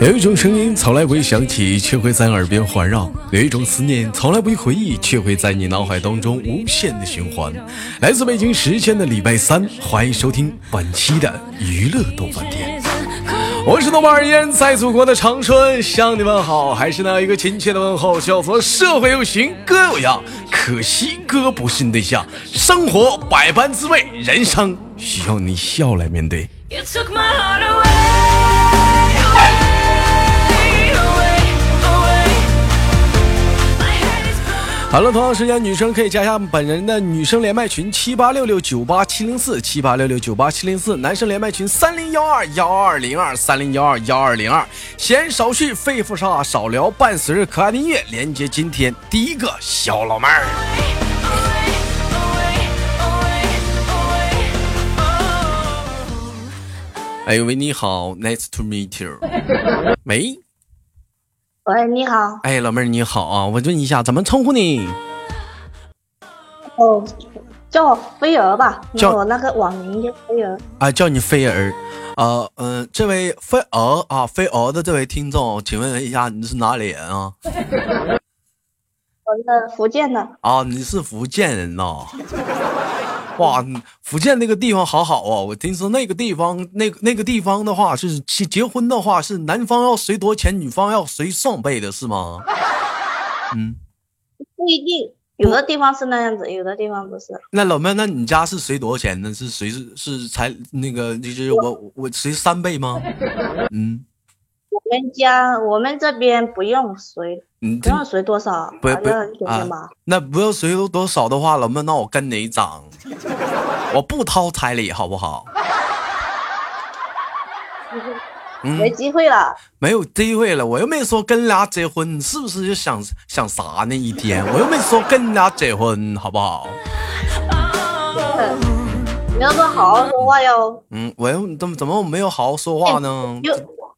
有一种声音从来不会响起，却会在耳边环绕；有一种思念从来不会回忆，却会在你脑海当中无限的循环。来自北京时间的礼拜三，欢迎收听本期的娱乐豆瓣天。我是豆瓣儿，烟在祖国的长春向你们好，还是那一个亲切的问候，叫做社会有型哥有样，可惜哥不是你对象。生活百般滋味，人生需要你笑来面对。好了，同样时间，女生可以加一下本人的女生连麦群七八六六九八七零四七八六六九八七零四，男生连麦群三零幺二幺二零二三零幺二幺二零二。闲少叙，肺腑啥少聊，伴随着可爱的音乐，连接今天第一个小老妹儿。哎呦喂，你好，Nice to meet you。喂。喂，你好。哎，老妹儿你好啊，我问一下，怎么称呼你？哦，叫我飞儿吧，叫我那个网名叫飞儿。啊，叫你飞儿。呃嗯，这位飞儿啊，飞儿的这位听众，请问一下，你是哪里人啊？我是福建的。啊，你是福建人呐？哇，福建那个地方好好啊！我听说那个地方，那个那个地方的话，是结结婚的话，是男方要随多钱，女方要随双倍的，是吗？嗯，不一定，有的地方是那样子，有的地方不是。那老妹，那你家是随多少钱呢？是随是是才那个就是我我随三倍吗？嗯。我们家我们这边不用随，不用随多少，不不啊，那不用随多少的话，老妹，那我跟你长，我不掏彩礼，好不好？没机会了，没有机会了，我又没说跟俩结婚，你是不是就想想啥呢？一天，我又没说跟俩结婚，好不好？你要不好好说话哟。嗯，我又怎么怎么我没有好好说话呢？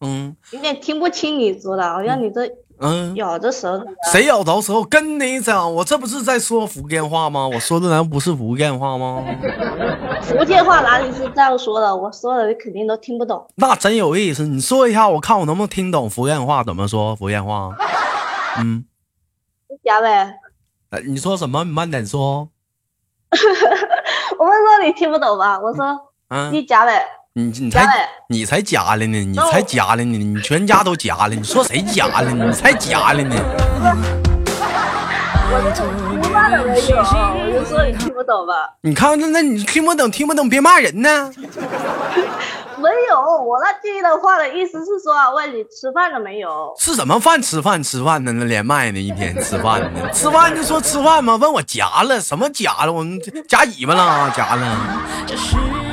嗯，有点听不清你说的，好像你这嗯咬着舌头。谁咬着舌头？跟你讲，我这不是在说福建话吗？我说的难道不是福建话吗？福建话哪里是这样说的？我说的你肯定都听不懂。那真有意思，你说一下，我看我能不能听懂福建话怎么说福建话。嗯，你假呗。哎，你说什么？你慢点说。我们说你听不懂吧？我说，嗯，你假呗。你你才你才假了呢，你才夹了呢，你全家都夹了，你说谁夹了？你才夹了呢。我都没有，我就说你听不懂吧。你看那那你听不懂听不懂别骂人呢。没有，我那句的话的意思是说，问你吃饭了没有？吃什么饭？吃饭吃饭呢？那连麦呢？一天吃饭呢？吃饭就说吃饭吗？问我夹了什么夹了？我们夹尾巴了，夹了。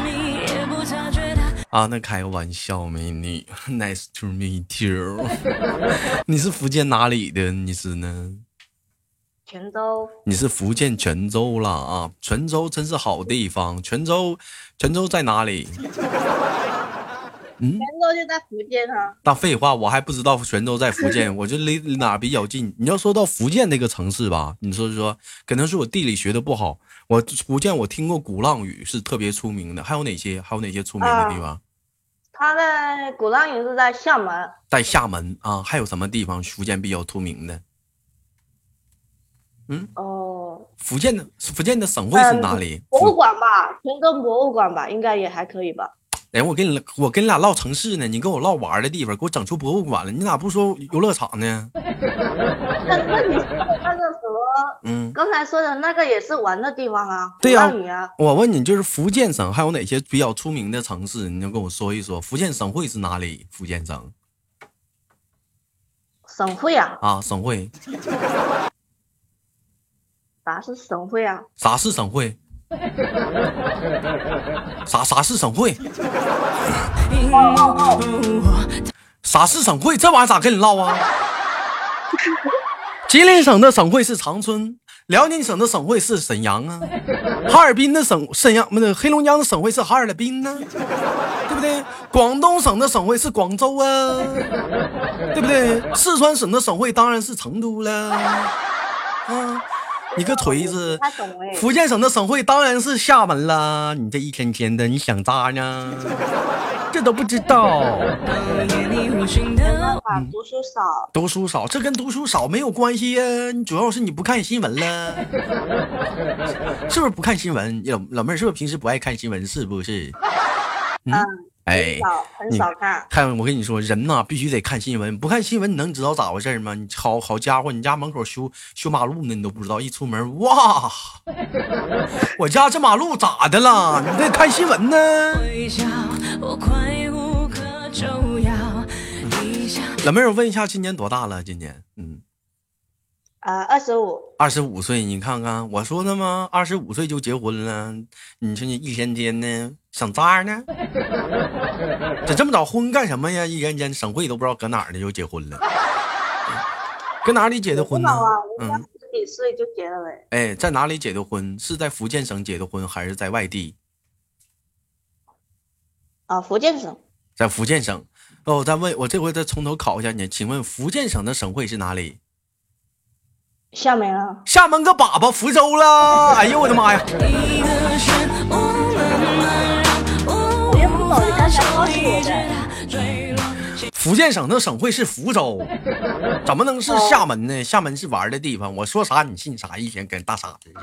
啊，那开个玩笑，美 女，Nice to meet you。你是福建哪里的？你是呢？泉州。你是福建泉州了啊？泉州真是好地方。泉州，泉州在哪里？嗯，泉州就在福建啊。那废话，我还不知道泉州在福建，我就离哪比较近。你要说到福建那个城市吧，你说说，可能是我地理学的不好。我福建我听过鼓浪屿是特别出名的，还有哪些？还有哪些出名的地方？他在鼓浪屿是在厦门，在厦门啊，还有什么地方福建比较出名的？嗯，哦，福建的福建的省会是哪里？博物馆吧，泉州博物馆吧，应该也还可以吧。哎，我跟你我跟你俩唠城市呢，你跟我唠玩的地方，给我整出博物馆了，你咋不说游乐场呢？那那你说的那个什么？嗯，刚才说的那个也是玩的地方啊。对呀，我问你，就是福建省还有哪些比较出名的城市？你能跟我说一说？福建省会是哪里？福建省？省会啊？啊，省会。啥是省会啊？啥是省会？啥啥是省会？啥是省会？这玩意儿咋跟你唠啊？吉林省的省会是长春，辽宁省的省会是沈阳啊，哈尔滨的省沈阳不是黑龙江的省会是哈尔滨呢，对不对？广东省的省会是广州啊，对不对？四川省的省会当然是成都了，啊。你个锤子！福建省的省会当然是厦门啦！你这一天天的，你想咋呢？这都不知道。读书少，读书少，这跟读书少没有关系呀。主要是你不看新闻了，是不是不看新闻？老老妹儿是不是平时不爱看新闻？是不是？嗯。哎，很少看。看我跟你说，人呐必须得看新闻，不看新闻你能知道咋回事吗？你好好家伙，你家门口修修马路呢，你都不知道。一出门，哇，我家这马路咋的了？你得看新闻呢。老妹儿，我问一下，今年多大了？今年，嗯。啊，二十五，二十五岁，你看看我说的吗？二十五岁就结婚了，你说你一天天的想渣呢？这这么早婚干什么呀？一天天省会都不知道搁哪儿呢就结婚了，搁哪里结的婚呢？嗯，十几岁就结了呗。哎，在哪里结的婚？是在福建省结的婚，还是在外地？啊，福建省，在福建省。哦，我再问，我这回再从头考一下你，请问福建省的省会是哪里？厦门啊！厦门个粑粑，福州了！哎呦我的妈呀！福建省的省会是福州，怎么能是厦门呢？厦门是玩的地方，我说啥你信啥，一天跟大傻子似的。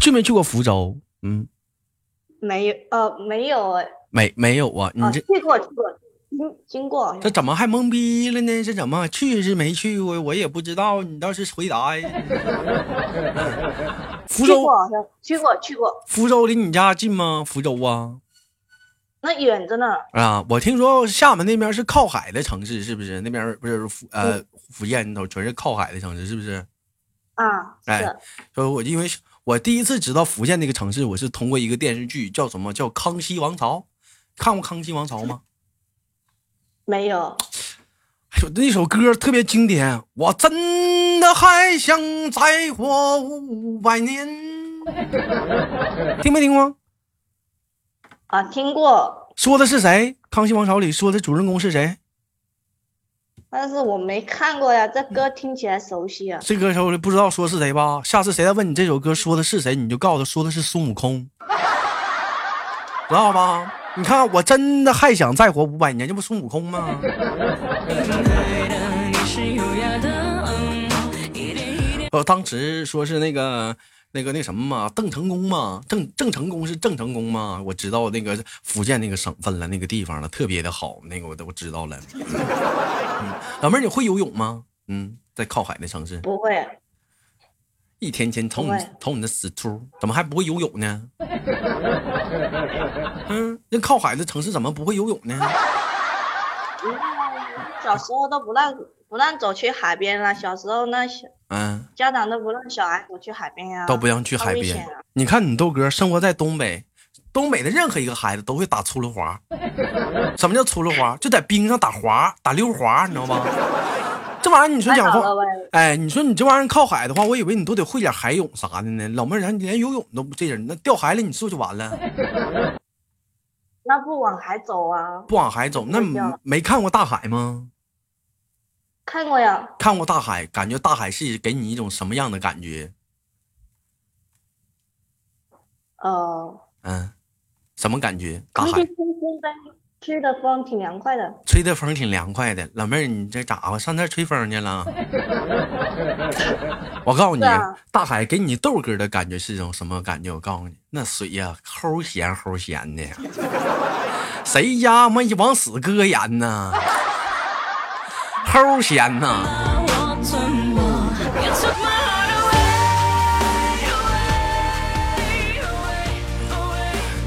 去没去过福州？嗯，没有，呃，没有哎，没没有啊？你这去过去过。经经过，这怎么还懵逼了呢？这怎么去是没去过？我也不知道，你倒是回答呀。福州去过去过。福州离你家近吗？福州啊，那远着呢。啊，我听说厦门那边是靠海的城市，是不是？那边不是福呃福建都全是靠海的城市，是不是？啊，哎，说我因为我第一次知道福建那个城市，我是通过一个电视剧，叫什么叫《康熙王朝》，看过《康熙王朝》吗？没有，哎呦，那首歌特别经典，我真的还想再活五百年，听没听过？啊，听过。说的是谁？《康熙王朝》里说的主人公是谁？但是我没看过呀，这歌听起来熟悉啊。这歌手不知道说是谁吧？下次谁再问你这首歌说的是谁，你就告诉他说的是孙悟空，知道吧？你看，我真的还想再活五百年，这不孙悟空吗？呃，当时说是那个、那个、那什么嘛，邓成功嘛，郑郑成功是郑成功嘛？我知道那个福建那个省份了，那个地方了，特别的好，那个我都知道了。老妹儿，你会游泳吗？嗯，在靠海的城市不会。一天天瞅你瞅你那死秃，怎么还不会游泳呢？嗯，那靠海的城市怎么不会游泳呢？小时候都不让不让走去海边了。小时候那小嗯，家长都不让小孩子去海边呀，都不让去海边。你看你豆哥生活在东北，东北的任何一个孩子都会打粗溜滑。什么叫粗溜滑？就在冰上打滑，打溜滑，你知道吗？这玩意儿你说讲话，哎，你说你这玩意儿靠海的话，我以为你都得会点海泳啥的呢。老妹儿，你连游泳都不这人，那掉海里你是不是就完了？那不往海走啊？不往海走，那没看过大海吗？看过呀。看过大海，感觉大海是给你一种什么样的感觉？哦。嗯，什么感觉？大海。吹的风挺凉快的，吹的风挺凉快的。老妹儿，你这咋的？上那吹风去了？我告诉你，大海给你豆哥的感觉是一种什么感觉？我告诉你，那水呀，齁咸齁咸的。谁家妈往死搁盐呢？齁咸呐！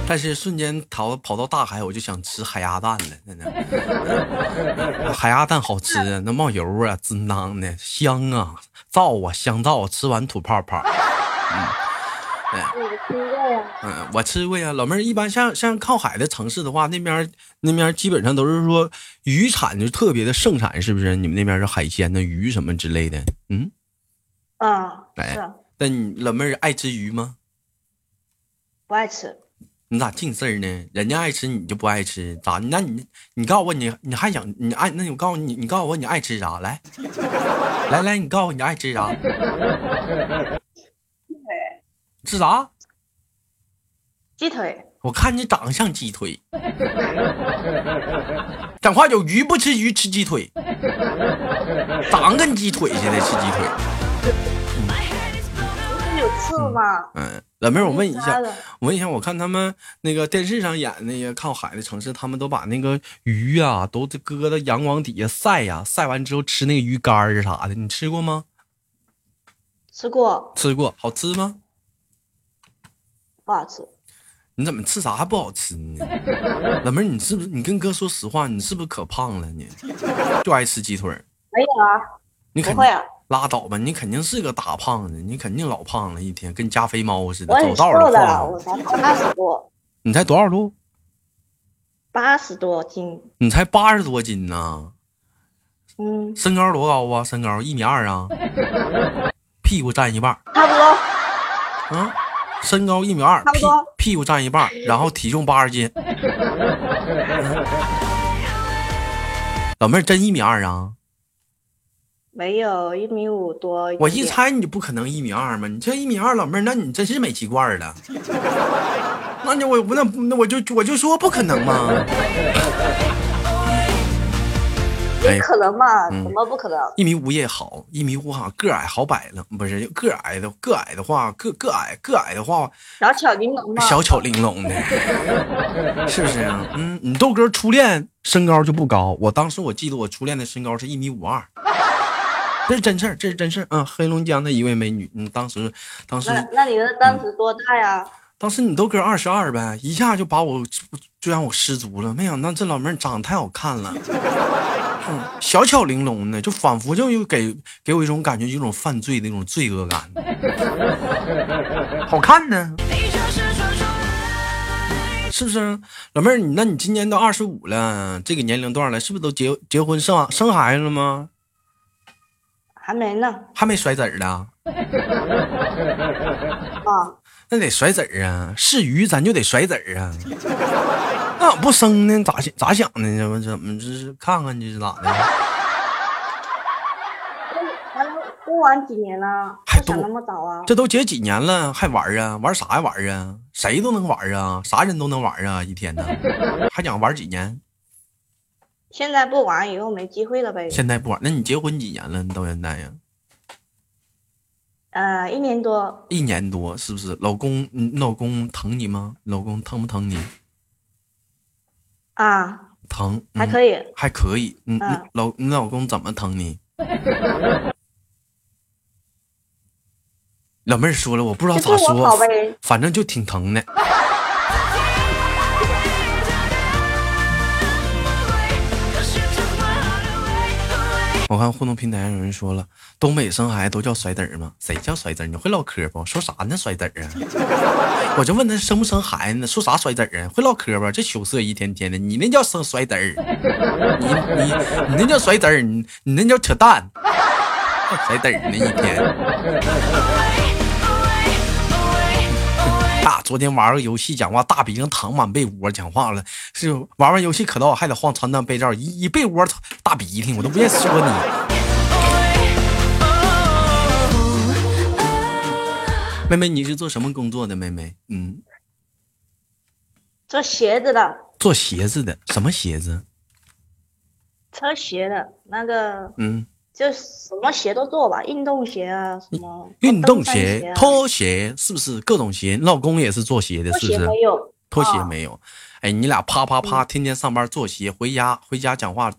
但是瞬间逃跑到大海，我就想吃海鸭蛋了。真的，海鸭蛋好吃啊，那冒油啊，滋当的香啊，皂啊，香皂，吃完吐泡泡。嗯，吃过呀。嗯，我吃过呀。老妹儿，一般像像靠海的城市的话，那边那边基本上都是说鱼产就特别的盛产，是不是？你们那边是海鲜的鱼什么之类的？嗯。啊，是。那你老妹儿爱吃鱼吗？不爱吃。你咋净事儿呢？人家爱吃你就不爱吃，咋？那你你告诉我你你还想你爱？那我告诉你，你告诉我你爱吃啥？来 来来，你告诉我你爱吃啥？吃啥？鸡腿。我看你长得像鸡腿，讲话有鱼不吃鱼吃鸡腿，长跟鸡腿似的吃鸡腿。有刺吗？嗯，老妹儿，我问一下，我问一下，我看他们那个电视上演那些靠海的城市，他们都把那个鱼啊都搁到阳光底下晒呀，晒完之后吃那个鱼干儿啥的，你吃过吗？吃过，吃过，好吃吗？不好吃。你怎么吃啥不好吃呢？老妹儿，你是不是你跟哥说实话？你是不是可胖了呢？就爱吃鸡腿儿？没有啊，你不会啊。拉倒吧，你肯定是个大胖子，你肯定老胖了，一天跟加菲猫似的，走道都胖。我才八十多。你才多少度？八十多斤。你才八十多斤呢？嗯。身高多高啊？身高一米二啊？屁股占一半。差不多。嗯，身高一米二，屁。屁股占一半，然后体重八十斤。老妹儿真一米二啊？没有一米五多，我一猜你就不可能一米二嘛！你这一米二老妹儿，那你真是煤气罐了。那你我我那那我就我就说不可能嘛。不可能嘛？怎么不可能？一米五也好，一米五好，个矮好摆了，不是个矮的个矮的话，个个矮个矮的话，小巧玲珑嘛，小巧玲珑的，是不是啊？嗯，你豆哥初恋身高就不高，我当时我记得我初恋的身高是一米五二。这是真事儿，这是真事儿啊！黑龙江的一位美女，嗯，当时，当时，那那你的当时多大呀？当时你都哥二十二呗，一下就把我就让我失足了。没想到这老妹儿长得太好看了，嗯，小巧玲珑的，就仿佛就又给给我一种感觉，一种犯罪的那种罪恶感。好看呢，是不是？老妹儿，你那你今年都二十五了，这个年龄段了，是不是都结结婚生生孩子了吗？还没呢，还没甩子儿呢。啊，那得甩子儿啊！是鱼，咱就得甩子儿啊。那不生呢？咋想咋想的？怎么怎么这是看看这是咋的？还能过完几年了？还想那么早啊？这都结几年了，还玩啊？玩啥呀？玩啊？谁都能玩啊？啥人都能玩啊？一天呢？还想玩几年？现在不玩，以后没机会了呗。现在不玩，那你结婚几年了？你到现在呀？呃，一年多。一年多，是不是？老公，你老公疼你吗？老公疼不疼你？啊，疼，还可以，还可以。嗯，老，你老公怎么疼你？老妹儿说了，我不知道咋说，反正就挺疼的。我看互动平台上有人说了，东北生孩子都叫甩子儿吗？谁叫甩子儿？你会唠嗑不？说啥呢？甩子儿啊！我就问他生不生孩子？说啥甩子儿啊？会唠嗑不？这羞涩一天天的，你那叫生甩子儿？你你你那叫甩子儿？你你那叫扯淡？甩子儿呢？一天。昨天玩个游戏，讲话大鼻子淌满被窝，讲话了是玩完游戏可到还得换床单被罩，一一被窝大鼻涕，我都不愿意说你。妹妹，你是做什么工作的？妹妹，嗯，做鞋子的。做鞋子的，什么鞋子？车鞋的那个，嗯。就什么鞋都做吧，运动鞋啊，什么运动鞋、拖鞋，是不是各种鞋？老公也是做鞋的，是不是？没有拖鞋没有。哎，你俩啪啪啪，天天上班做鞋，回家回家讲话，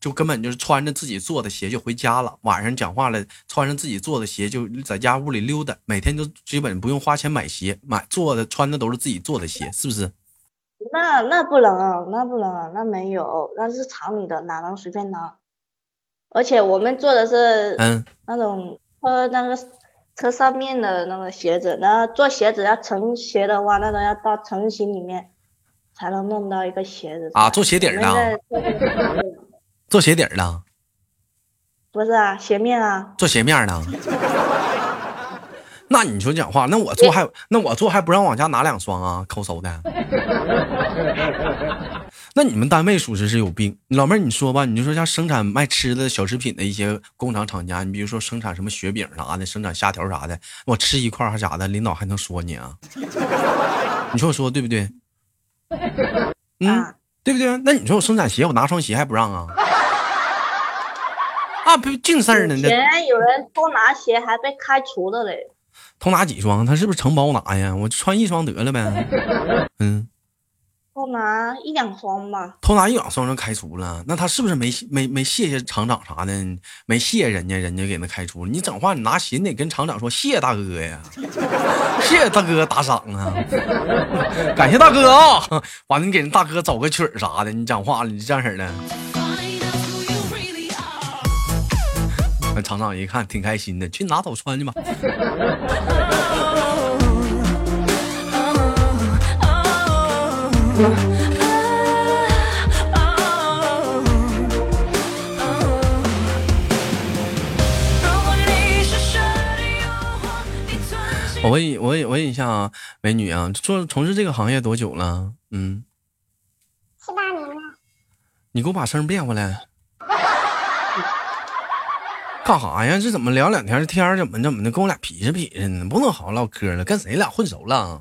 就根本就是穿着自己做的鞋就回家了。晚上讲话了，穿上自己做的鞋就在家屋里溜达，每天就基本不用花钱买鞋，买做的穿的都是自己做的鞋，是不是？那那不能，那不能，那没有，那是厂里的，哪能随便拿？而且我们做的是嗯那种车那个车上面的那个鞋子，然后做鞋子要成鞋的话，那个要到成型里面才能弄到一个鞋子啊。做鞋底的，做鞋底的，不是啊，鞋面啊，做鞋面呢。那你说讲话，那我做还那我做还不让往家拿两双啊？抠搜的。那你们单位属实是有病，老妹儿，你说吧，你就说像生产卖吃的小食品的一些工厂厂家，你比如说生产什么雪饼啥的，生产虾条啥的，我吃一块还啥的，领导还能说你啊？你说我说对不对？嗯，对不对？那你说我生产鞋，我拿双鞋还不让啊？啊，不净事儿呢！以前有人偷拿鞋还被开除了嘞。偷拿几双？他是不是承包拿呀？我穿一双得了呗。嗯。偷拿一两双吧，偷拿一两双就开除了，那他是不是没没没谢谢厂长啥的？没谢人家，人家给他开除了。你整话，你拿鞋得跟厂长说谢谢大哥呀，谢谢大哥打赏啊，感谢大哥啊，完了你给人大哥找个曲儿啥的，你讲话你这样式的。那厂长一看挺开心的，去拿走穿去吧。我问你，我问，我问一下啊，美女啊，做从事这个行业多久了？嗯，七八年了。你给我把声变回来。干啥呀？这怎么聊两天天怎么怎么的，跟我俩皮实皮实呢？不能好好唠嗑了，跟谁俩混熟了？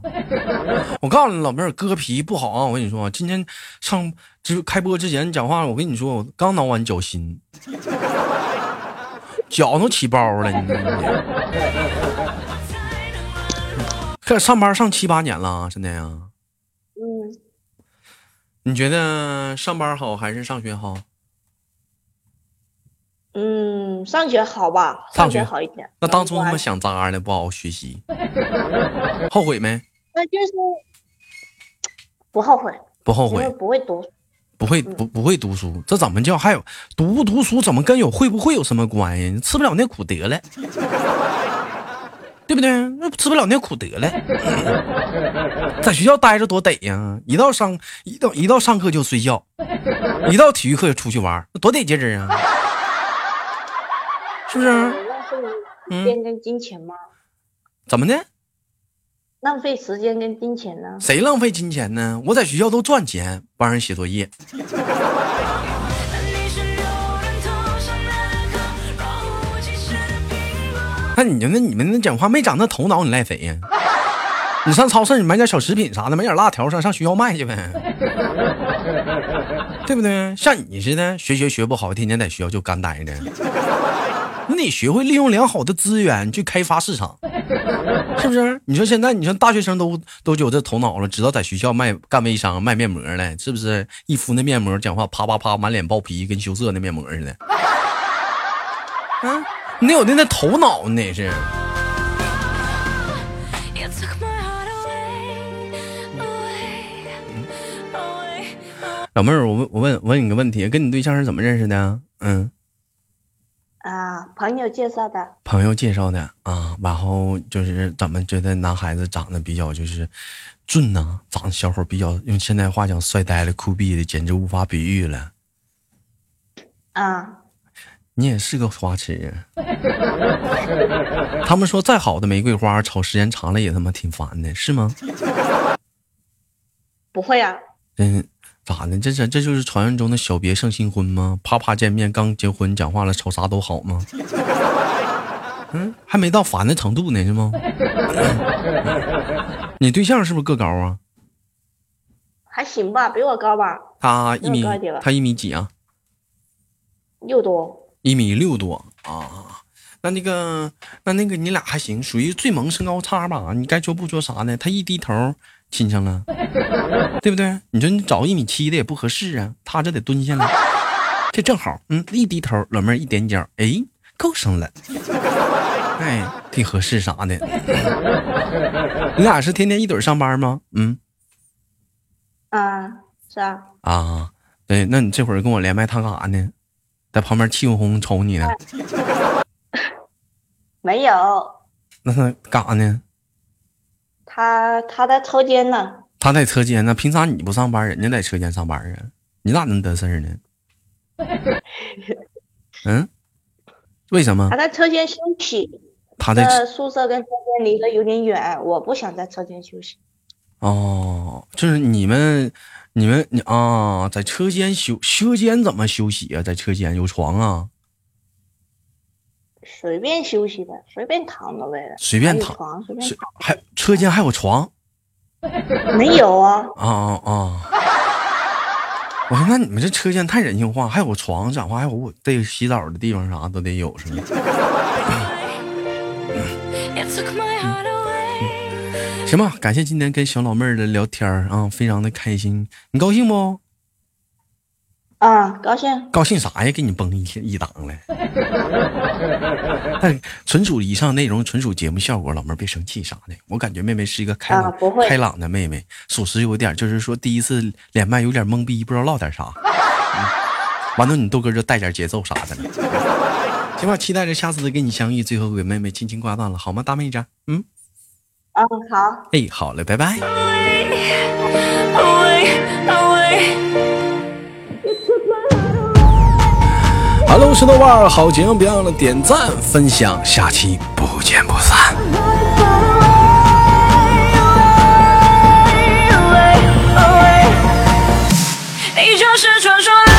我告诉你，老妹儿，割皮不好啊！我跟你说，今天上就开播之前讲话，我跟你说，我刚挠完脚心，脚都起包了。你可上班上七八年了，真的呀？嗯。你觉得上班好还是上学好？嗯，上学好吧，上学好一点。那当初他妈想渣呢，不好好学习，后悔没？那就是不后悔，不后悔，不会读，不会不不会读书，这怎么叫？还有读不读书，怎么跟有会不会有什么关系？吃不了那苦得了，对不对？那吃不了那苦得了，在学校待着多得呀！一到上一到一到上课就睡觉，一到体育课就出去玩，那多得劲儿啊！是不是？浪费时间跟金钱吗？怎么的？浪费时间跟金钱呢？谁浪费金钱呢？我在学校都赚钱，帮人写作业。那你那你们那讲话没长那头脑，你赖谁呀？你上超市你买点小食品啥的，买点辣条上上学校卖去呗，对不对？像你似的，学学学不好，天天在学校就干呆着。你得学会利用良好的资源去开发市场，是不是？你说现在，你说大学生都都有这头脑了，知道在学校卖干微商卖面膜了，是不是？一敷那面膜，讲话啪啪啪，满脸爆皮，跟羞涩那面膜似的。啊，你得有那那头脑，你得是。老妹儿，我问我问问你个问题，跟你对象是怎么认识的？嗯。啊，朋友介绍的。朋友介绍的啊，然后就是咱们觉得男孩子长得比较就是俊呢？长得小伙比较用现代话讲帅呆了、酷毙的，简直无法比喻了。啊，你也是个花痴啊！他们说再好的玫瑰花，炒时间长了也他妈挺烦的，是吗？不会啊。嗯。咋的？这这这就是传说中的小别胜新婚吗？啪啪见面刚结婚讲话了，瞅啥都好吗？嗯，还没到烦的程度呢，是吗？你对象是不是个高啊？还行吧，比我高吧。他一米，他一米几啊？六多。一米六多啊？那那个，那那个，你俩还行，属于最萌身高差吧？你该说不说啥呢？他一低头。亲上了，对不对？你说你找一米七的也不合适啊，他这得蹲下来，这正好，嗯，一低头，老妹儿一踮脚，哎，够上了，哎，挺合适啥的。你俩是天天一堆上班吗？嗯，啊，是啊。啊，对，那你这会儿跟我连麦，他干啥呢？在旁边气哄哄瞅你呢。没有。那他干啥呢？他他在车间呢，他在车间呢，凭啥你不上班，人家在车间上班啊？你咋能得事儿呢？嗯，为什么？他在车间休息。他在宿舍跟车间离得有点远，我不想在车间休息。哦，就是你们，你们你啊，在车间休车间怎么休息啊？在车间有床啊？随便休息呗，随便躺着呗。随便躺，床随便躺。还车间还有床？没有啊。啊啊啊！我说那你们这车间太人性化，还有床讲话，还有我得洗澡的地方，啥都得有，是吗？行吧，感谢今天跟小老妹儿的聊天啊，非常的开心，你高兴不？啊，高兴！高兴啥呀？给你崩一一档了。但纯属以上内容，纯属节目效果，老妹儿别生气啥的。我感觉妹妹是一个开朗、开朗的妹妹，属实有点，就是说第一次连麦有点懵逼，不知道唠点啥。完了，你豆哥就带点节奏啥的了。行吧，期待着下次跟你相遇，最后给妹妹轻轻挂断了，好吗，大妹子？嗯。嗯，好。哎，好嘞，拜拜。城市的腕儿好节目，别忘了点赞分享，下期不见不散。你就是传说。